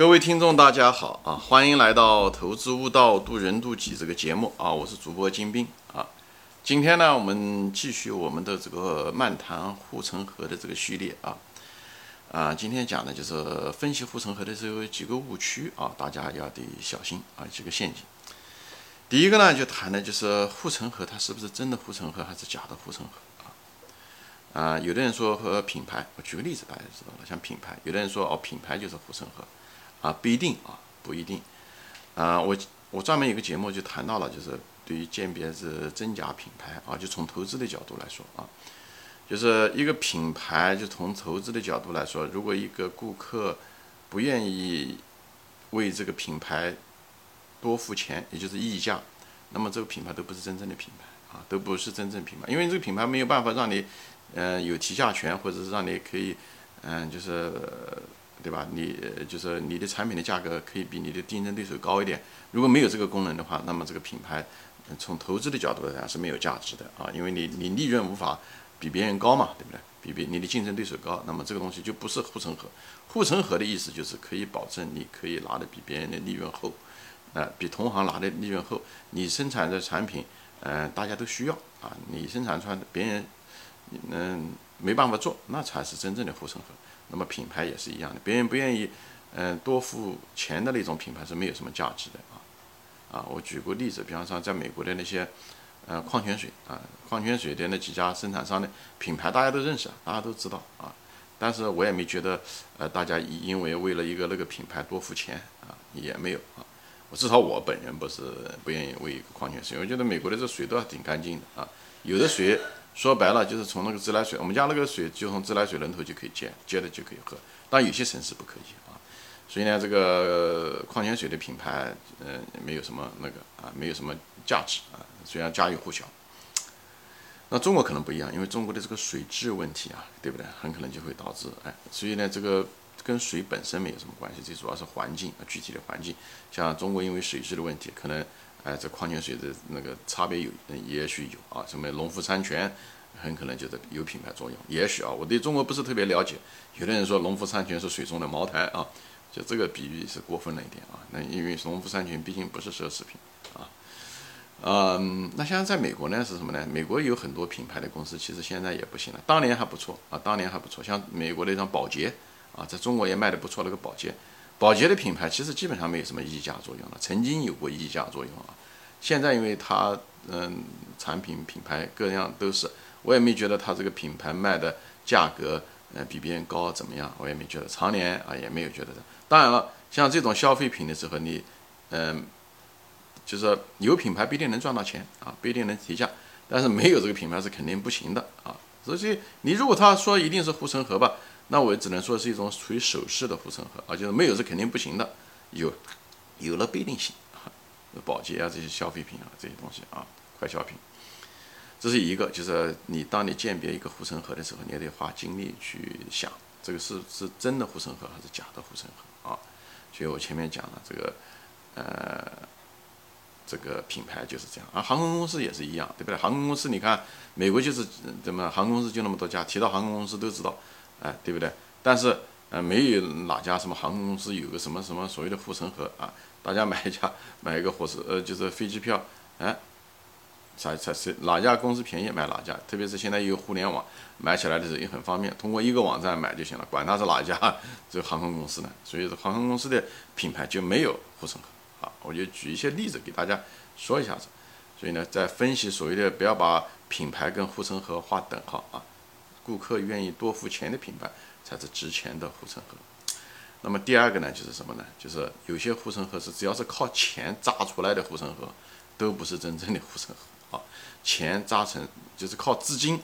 各位听众，大家好啊！欢迎来到《投资悟道，渡人渡己》这个节目啊！我是主播金兵啊。今天呢，我们继续我们的这个漫谈护城河的这个序列啊啊！今天讲的就是分析护城河的时候几个误区啊，大家要得小心啊，几个陷阱。第一个呢，就谈的就是护城河它是不是真的护城河，还是假的护城河啊？啊，有的人说和品牌，我举个例子，大家知道了，像品牌，有的人说哦，品牌就是护城河。啊，不一定啊，不一定。啊，我我专门有个节目就谈到了，就是对于鉴别是真假品牌啊，就从投资的角度来说啊，就是一个品牌，就从投资的角度来说，如果一个顾客不愿意为这个品牌多付钱，也就是溢价，那么这个品牌都不是真正的品牌啊，都不是真正品牌，因为这个品牌没有办法让你，嗯，有提价权，或者是让你可以，嗯，就是。对吧？你就是你的产品的价格可以比你的竞争对手高一点。如果没有这个功能的话，那么这个品牌从投资的角度来讲是没有价值的啊，因为你你利润无法比别人高嘛，对不对？比比你的竞争对手高，那么这个东西就不是护城河。护城河的意思就是可以保证你可以拿的比别人的利润厚，啊，比同行拿的利润厚。你生产的产品，嗯，大家都需要啊，你生产出来的别人嗯没办法做，那才是真正的护城河。那么品牌也是一样的，别人不愿意，嗯，多付钱的那种品牌是没有什么价值的啊，啊，我举个例子，比方说在美国的那些，呃，矿泉水啊，矿泉水的那几家生产商的品牌大家都认识，大家都知道啊，但是我也没觉得，呃，大家因为为了一个那个品牌多付钱啊，也没有啊，我至少我本人不是不愿意为一个矿泉水，我觉得美国的这水都还挺干净的啊，有的水。说白了就是从那个自来水，我们家那个水就从自来水龙头就可以接，接的就可以喝。但有些城市不可以啊，所以呢，这个矿泉水的品牌，嗯，没有什么那个啊，没有什么价值啊，虽然家喻户晓。那中国可能不一样，因为中国的这个水质问题啊，对不对？很可能就会导致哎，所以呢，这个跟水本身没有什么关系，最主要是环境啊，具体的环境。像中国因为水质的问题，可能。哎，这矿泉水的那个差别有，也许有啊。什么农夫山泉，很可能就是有品牌作用。也许啊，我对中国不是特别了解。有的人说农夫山泉是水中的茅台啊，就这个比喻是过分了一点啊。那因为农夫山泉毕竟不是奢侈品啊。嗯，那像在在美国呢是什么呢？美国有很多品牌的公司，其实现在也不行了。当年还不错啊，当年还不错。像美国的一张宝洁啊，在中国也卖的不错那个宝洁。宝洁的品牌其实基本上没有什么溢价作用了，曾经有过溢价作用啊。现在因为它嗯产品品牌各样都是，我也没觉得它这个品牌卖的价格呃比别人高怎么样，我也没觉得，常年啊也没有觉得的。当然了，像这种消费品的时候，你嗯就是有品牌不一定能赚到钱啊，不一定能提价，但是没有这个品牌是肯定不行的啊。所以你如果他说一定是护城河吧。那我只能说是一种属于手势的护城河啊，就是没有是肯定不行的，有，有了不一定行啊，保洁啊这些消费品啊这些东西啊，快消品，这是一个，就是你当你鉴别一个护城河的时候，你也得花精力去想，这个是是真的护城河还是假的护城河啊？所以我前面讲了这个，呃，这个品牌就是这样啊，航空公司也是一样，对不对？航空公司你看，美国就是怎么航空公司就那么多家，提到航空公司都知道。哎，对不对？但是，呃，没有哪家什么航空公司有个什么什么所谓的护城河啊？大家买一家买一个火车，呃，就是飞机票，哎，才才是哪家公司便宜买哪家。特别是现在有互联网，买起来的时候也很方便，通过一个网站买就行了，管它是哪家这个航空公司呢？所以，这航空公司的品牌就没有护城河啊。我就举一些例子给大家说一下子。所以呢，在分析所谓的不要把品牌跟护城河划等号啊。顾客愿意多付钱的品牌才是值钱的护城河。那么第二个呢，就是什么呢？就是有些护城河是只要是靠钱扎出来的护城河，都不是真正的护城河啊。钱扎成就是靠资金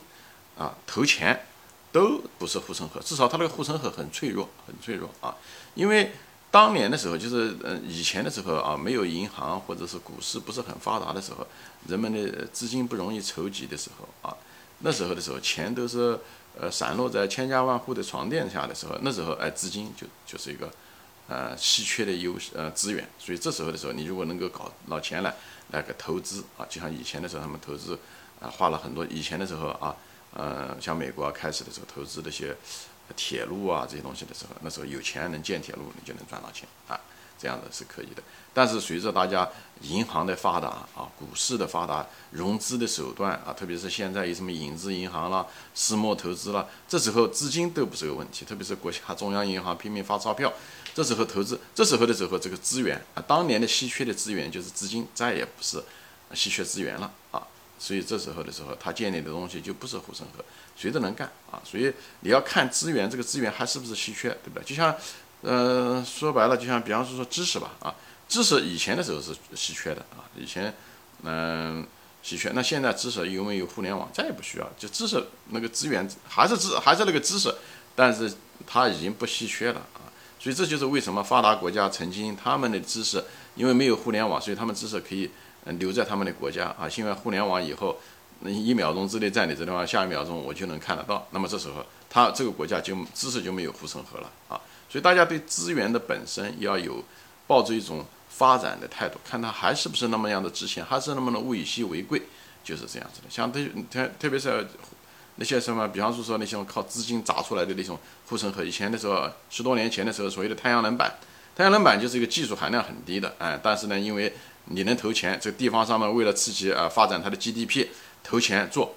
啊投钱，都不是护城河。至少它那个护城河很脆弱，很脆弱啊。因为当年的时候，就是嗯以前的时候啊，没有银行或者是股市不是很发达的时候，人们的资金不容易筹集的时候啊。那时候的时候，钱都是呃散落在千家万户的床垫下的时候，那时候哎资金就就是一个呃稀缺的优呃资源，所以这时候的时候，你如果能够搞到钱来来个投资啊，就像以前的时候他们投资啊花了很多，以前的时候啊呃像美国开始的时候投资那些铁路啊这些东西的时候，那时候有钱能建铁路，你就能赚到钱啊。这样的是可以的，但是随着大家银行的发达啊，股市的发达，融资的手段啊，特别是现在有什么影子银行啦、私募投资啦，这时候资金都不是个问题，特别是国家中央银行拼命发钞票，这时候投资，这时候的时候这个资源啊，当年的稀缺的资源就是资金，再也不是稀缺资源了啊，所以这时候的时候，他建立的东西就不是护城河，谁都能干啊，所以你要看资源，这个资源还是不是稀缺，对不对？就像。呃，说白了，就像比方说说知识吧，啊，知识以前的时候是稀缺的啊，以前嗯稀缺，那现在知识因为有互联网，再也不需要，就知识那个资源还是知还是那个知识，但是它已经不稀缺了啊，所以这就是为什么发达国家曾经他们的知识因为没有互联网，所以他们知识可以留在他们的国家啊，现在互联网以后，那一秒钟之内在你这地方，下一秒钟我就能看得到，那么这时候他这个国家就知识就没有护城河了啊。所以大家对资源的本身要有抱着一种发展的态度，看它还是不是那么样的值钱，还是那么的物以稀为贵，就是这样子的。像特特特别是那些什么，比方说说那些靠资金砸出来的那种护城河，以前的时候，十多年前的时候，所谓的太阳能板，太阳能板就是一个技术含量很低的，哎，但是呢，因为你能投钱，这个地方上面为了刺激啊发展它的 GDP，投钱做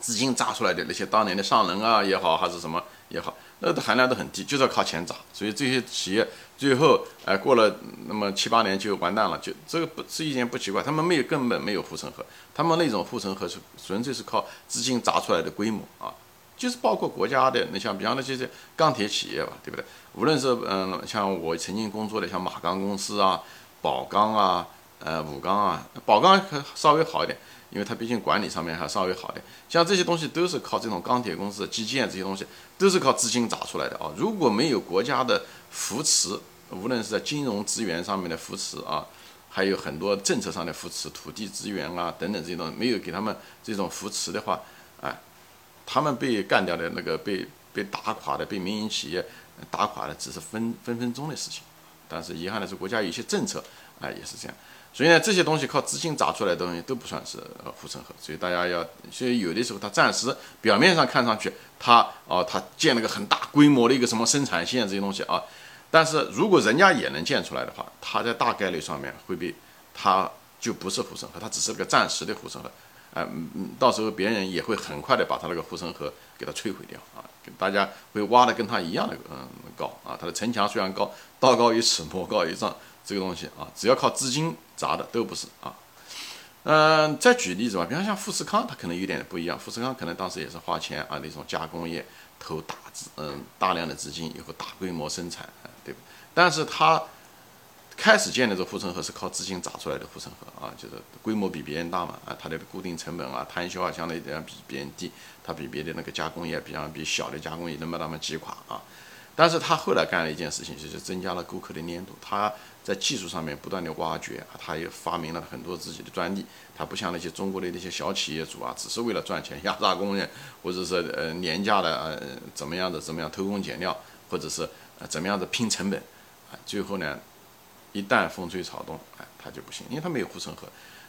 资金砸出来的那些当年的上能啊也好，还是什么也好。那的含量都很低，就是要靠钱砸，所以这些企业最后，哎，过了那么七八年就完蛋了，就这个不是一件不奇怪，他们没有根本没有护城河，他们那种护城河是纯粹是靠资金砸出来的规模啊，就是包括国家的，你像比方那些钢铁企业吧，对不对？无论是嗯，像我曾经工作的像马钢公司啊、宝钢啊、呃武钢啊，宝钢可稍微好一点。因为它毕竟管理上面还稍微好点，像这些东西都是靠这种钢铁公司、基建这些东西都是靠资金砸出来的啊。如果没有国家的扶持，无论是在金融资源上面的扶持啊，还有很多政策上的扶持、土地资源啊等等这些东西，没有给他们这种扶持的话，哎，他们被干掉的那个被被打垮的、被民营企业打垮的，只是分分分钟的事情。但是遗憾的是，国家有些政策哎也是这样。所以呢，这些东西靠资金砸出来的东西都不算是护城河，所以大家要，所以有的时候它暂时表面上看上去，它哦，它建了个很大规模的一个什么生产线这些东西啊，但是如果人家也能建出来的话，它在大概率上面会被，它就不是护城河，它只是个暂时的护城河，哎，嗯，到时候别人也会很快的把它那个护城河给它摧毁掉啊，大家会挖的跟它一样的嗯高啊，它的城墙虽然高，道高一尺，魔高一丈。这个东西啊，只要靠资金砸的都不是啊。嗯，再举例子吧，比方像富士康，它可能有点不一样。富士康可能当时也是花钱啊，那种加工业投大资，嗯，大量的资金以后大规模生产，对吧？但是它开始建的这护城河是靠资金砸出来的护城河啊，就是规模比别人大嘛啊，它的固定成本啊、摊销啊相对来讲比别人低，它比别的那个加工业，比方比小的加工业能把他们击垮啊。但是他后来干了一件事情，就是增加了顾客的粘度。他在技术上面不断的挖掘，他也发明了很多自己的专利。他不像那些中国的那些小企业主啊，只是为了赚钱压榨工人，或者是呃廉价的呃怎么样的怎么样偷工减料，或者是呃怎么样的拼成本，啊，最后呢，一旦风吹草动，哎，他就不行，因为他没有护城河。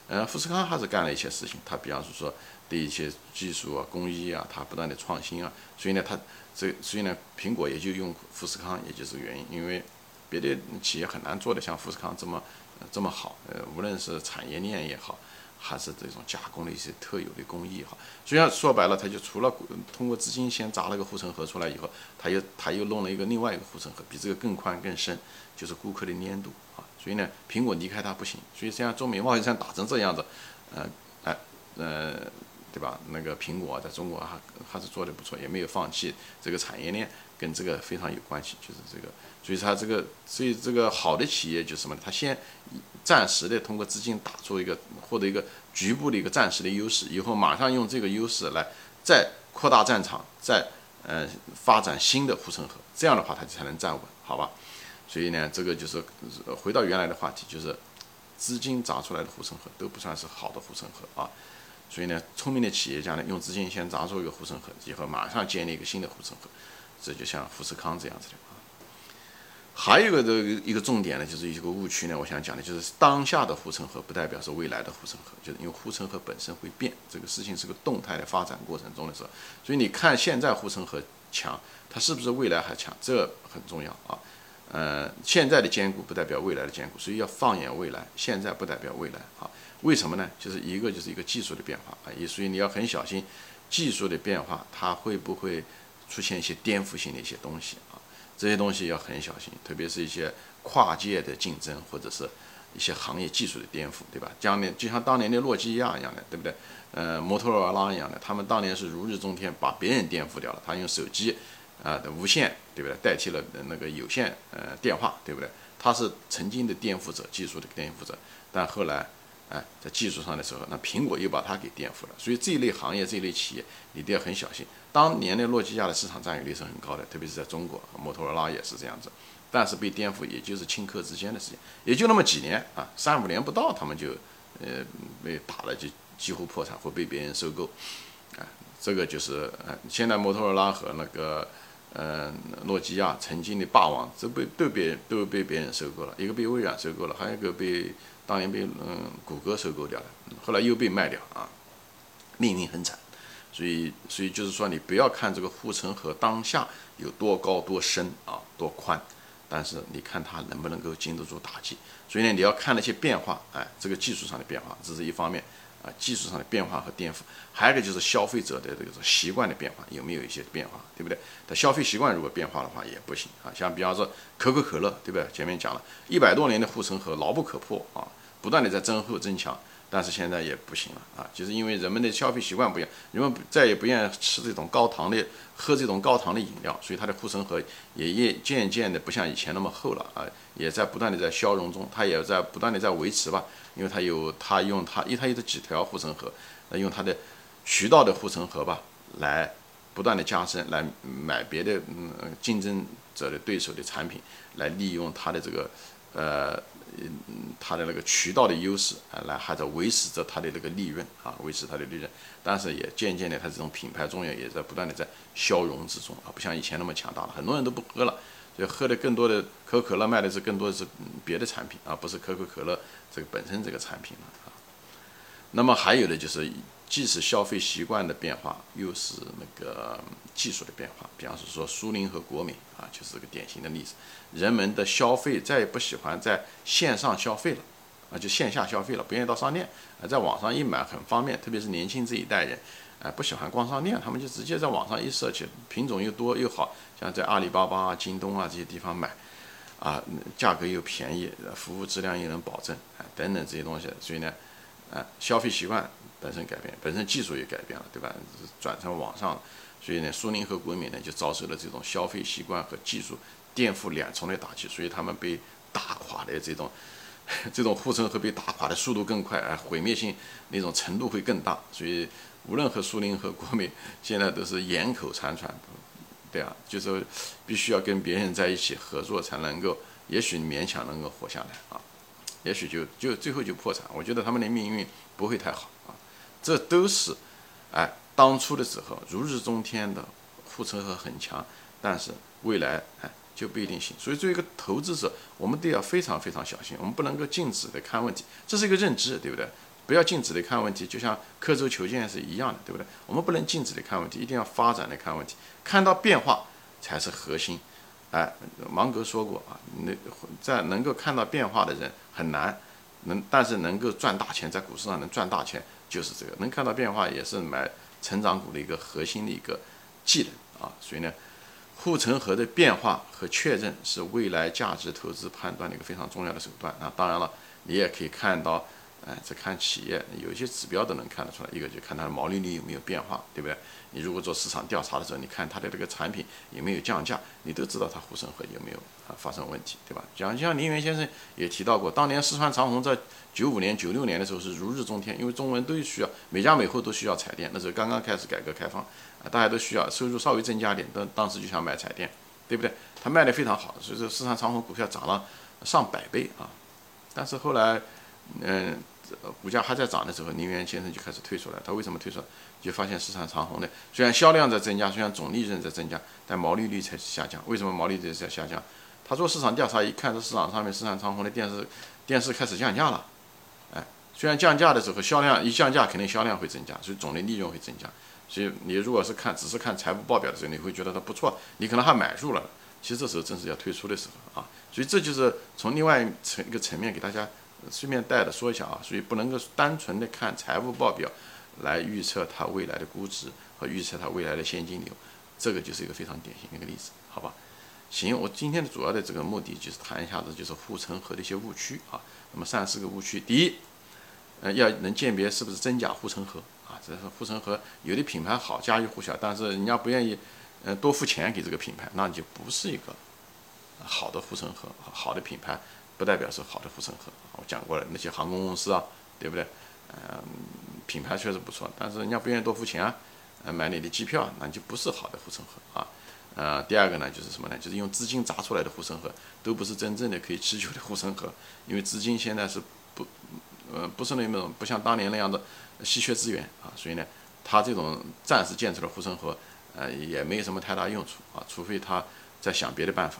呃，富士康还是干了一些事情，他比方说对一些技术啊、工艺啊，他不断的创新啊，所以呢，他。这所以呢，苹果也就用富士康，也就是原因，因为别的企业很难做的像富士康这么这么好。呃，无论是产业链也好，还是这种加工的一些特有的工艺也好，所以说白了，他就除了通过资金先砸了个护城河出来以后，他又他又弄了一个另外一个护城河，比这个更宽更深，就是顾客的粘度啊。所以呢，苹果离开它不行。所以像中美贸易战打成这样子，呃，哎，呃。对吧？那个苹果在中国还还是做的不错，也没有放弃这个产业链，跟这个非常有关系。就是这个，所以它这个，所以这个好的企业就是什么？它先暂时的通过资金打出一个获得一个局部的一个暂时的优势，以后马上用这个优势来再扩大战场，再呃发展新的护城河。这样的话，它才能站稳，好吧？所以呢，这个就是回到原来的话题，就是资金砸出来的护城河都不算是好的护城河啊。所以呢，聪明的企业家呢，用资金先砸出一个护城河，以后马上建立一个新的护城河，这就像富士康这样子的啊。还有一个这一个重点呢，就是一个误区呢，我想讲的就是当下的护城河不代表是未来的护城河，就是因为护城河本身会变，这个事情是个动态的发展过程中的时候，所以你看现在护城河强，它是不是未来还强？这很重要啊。呃，现在的坚固不代表未来的坚固，所以要放眼未来。现在不代表未来啊？为什么呢？就是一个就是一个技术的变化啊，也所以你要很小心技术的变化，它会不会出现一些颠覆性的一些东西啊？这些东西要很小心，特别是一些跨界的竞争或者是一些行业技术的颠覆，对吧？将年就像当年的诺基亚一样的，对不对？呃，摩托罗拉一样的，他们当年是如日中天，把别人颠覆掉了，他用手机。啊的无线对不对？代替了那个有线呃电话对不对？他是曾经的颠覆者，技术的颠覆者，但后来哎在技术上的时候，那苹果又把它给颠覆了。所以这一类行业这一类企业一定要很小心。当年的诺基亚的市场占有率是很高的，特别是在中国，摩托罗拉也是这样子。但是被颠覆也就是顷刻之间的事情，也就那么几年啊，三五年不到，他们就呃被打了，就几乎破产或被别人收购。啊，这个就是呃现在摩托罗拉和那个。嗯，诺基亚曾经的霸王，这被都被都被别人收购了，一个被微软收购了，还有一个被当年被嗯谷歌收购掉了，后来又被卖掉啊，命运很惨，所以所以就是说，你不要看这个护城河当下有多高多深啊多宽，但是你看它能不能够经得住打击，所以呢，你要看那些变化，哎，这个技术上的变化，这是一方面。啊，技术上的变化和颠覆，还有一个就是消费者的这个习惯的变化，有没有一些变化，对不对？它消费习惯如果变化的话也不行啊。像比方说可口可乐，对不对？前面讲了一百多年的护城河牢不可破啊，不断的在增厚增强。但是现在也不行了啊，就是因为人们的消费习惯不一样，人们再也不愿意吃这种高糖的、喝这种高糖的饮料，所以它的护城河也也渐渐的不像以前那么厚了啊，也在不断的在消融中，它也在不断的在维持吧，因为它有它用它，因为它有几条护城河，那用它的渠道的护城河吧，来不断的加深，来买别的嗯竞争者的对手的产品，来利用它的这个呃。嗯，它的那个渠道的优势啊，来还在维持着它的那个利润啊，维持它的利润，但是也渐渐的，它这种品牌重要也在不断的在消融之中啊，不像以前那么强大了，很多人都不喝了，就喝的更多的可口可乐卖的是更多的是别的产品啊，不是可口可乐这个本身这个产品了啊。那么还有的就是。既是消费习惯的变化，又是那个技术的变化。比方说，苏宁和国美啊，就是个典型的例子。人们的消费再也不喜欢在线上消费了，啊，就线下消费了，不愿意到商店，啊，在网上一买很方便。特别是年轻这一代人，啊，不喜欢逛商店，他们就直接在网上一设计，品种又多又好，像在阿里巴巴啊、京东啊这些地方买，啊，价格又便宜，服务质量又能保证，啊，等等这些东西。所以呢，啊，消费习惯。本身改变，本身技术也改变了，对吧？转成网上，所以呢，苏宁和国美呢就遭受了这种消费习惯和技术颠覆两重的打击，所以他们被打垮的这种 这种护城河被打垮的速度更快，哎，毁灭性那种程度会更大。所以无论和苏宁和国美现在都是眼口惨喘，对啊，就是必须要跟别人在一起合作才能够，也许勉强能够活下来啊，也许就就最后就破产。我觉得他们的命运不会太好啊。这都是，哎，当初的时候如日中天的护城河很强，但是未来哎就不一定行。所以作为一个投资者，我们都要非常非常小心，我们不能够静止的看问题，这是一个认知，对不对？不要静止的看问题，就像刻舟求剑是一样的，对不对？我们不能静止的看问题，一定要发展的看问题，看到变化才是核心。哎，芒格说过啊，那在能够看到变化的人很难，能但是能够赚大钱，在股市上能赚大钱。就是这个能看到变化，也是买成长股的一个核心的一个技能啊。所以呢，护城河的变化和确认是未来价值投资判断的一个非常重要的手段啊。当然了，你也可以看到。哎，这看企业有一些指标都能看得出来，一个就看它的毛利率有没有变化，对不对？你如果做市场调查的时候，你看它的这个产品有没有降价，你都知道它护城河有没有啊发生问题，对吧？讲像林园先生也提到过，当年四川长虹在九五年、九六年的时候是如日中天，因为中国人都需要，每家每户都需要彩电，那时候刚刚开始改革开放啊，大家都需要收入稍微增加点，当当时就想买彩电，对不对？它卖的非常好，所以说四川长虹股票涨了上百倍啊，但是后来。嗯，股价还在涨的时候，宁远先生就开始退出来。他为什么退出来？就发现市场长虹的，虽然销量在增加，虽然总利润在增加，但毛利率才下降。为什么毛利率在下降？他做市场调查，一看这市场上面，市场长虹的电视电视开始降价了。哎，虽然降价的时候销量一降价，肯定销量会增加，所以总的利润会增加。所以你如果是看只是看财务报表的时候，你会觉得它不错，你可能还买入了。其实这时候正是要退出的时候啊。所以这就是从另外层一个层面给大家顺便带的说一下啊。所以不能够单纯的看财务报表来预测它未来的估值和预测它未来的现金流，这个就是一个非常典型的一个例子，好吧？行，我今天的主要的这个目的就是谈一下子就是护城河的一些误区啊。那么三四个误区，第一，呃，要能鉴别是不是真假护城河啊。这是护城河有的品牌好，家喻户晓，但是人家不愿意，呃，多付钱给这个品牌，那你就不是一个好的护城河。好的品牌不代表是好的护城河。我讲过了，那些航空公司啊，对不对？嗯，品牌确实不错，但是人家不愿意多付钱啊，呃，买你的机票，那就不是好的护城河啊。呃，第二个呢，就是什么呢？就是用资金砸出来的护城河，都不是真正的可以持久的护城河，因为资金现在是不，呃，不是那种不像当年那样的稀缺资源啊，所以呢，它这种暂时建出的护城河，呃，也没有什么太大用处啊，除非他在想别的办法。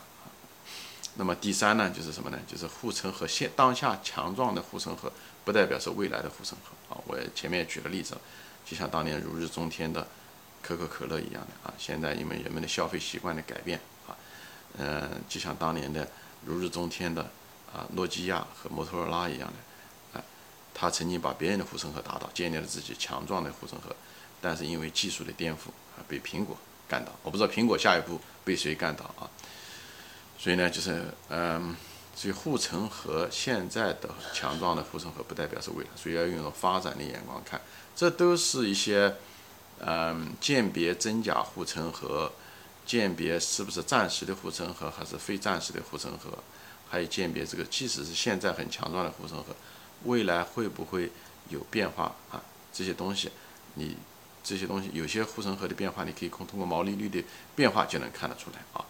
那么第三呢，就是什么呢？就是护城河现当下强壮的护城河，不代表是未来的护城河啊。我前面举了例子，就像当年如日中天的。可口可乐一样的啊，现在因为人们的消费习惯的改变啊，嗯，就像当年的如日中天的啊，诺基亚和摩托罗拉一样的啊，他曾经把别人的护城河打倒，建立了自己强壮的护城河，但是因为技术的颠覆啊，被苹果干倒。我不知道苹果下一步被谁干倒啊，所以呢，就是嗯，所以护城河现在的强壮的护城河不代表是未来，所以要用发展的眼光看，这都是一些。嗯，鉴别真假护城河，鉴别是不是暂时的护城河还是非暂时的护城河，还有鉴别这个即使是现在很强壮的护城河，未来会不会有变化啊？这些东西，你这些东西有些护城河的变化，你可以通通过毛利率的变化就能看得出来啊。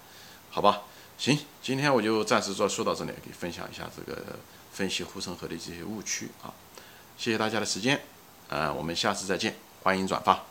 好吧，行，今天我就暂时说说到这里，给分享一下这个分析护城河的这些误区啊。谢谢大家的时间，呃，我们下次再见，欢迎转发。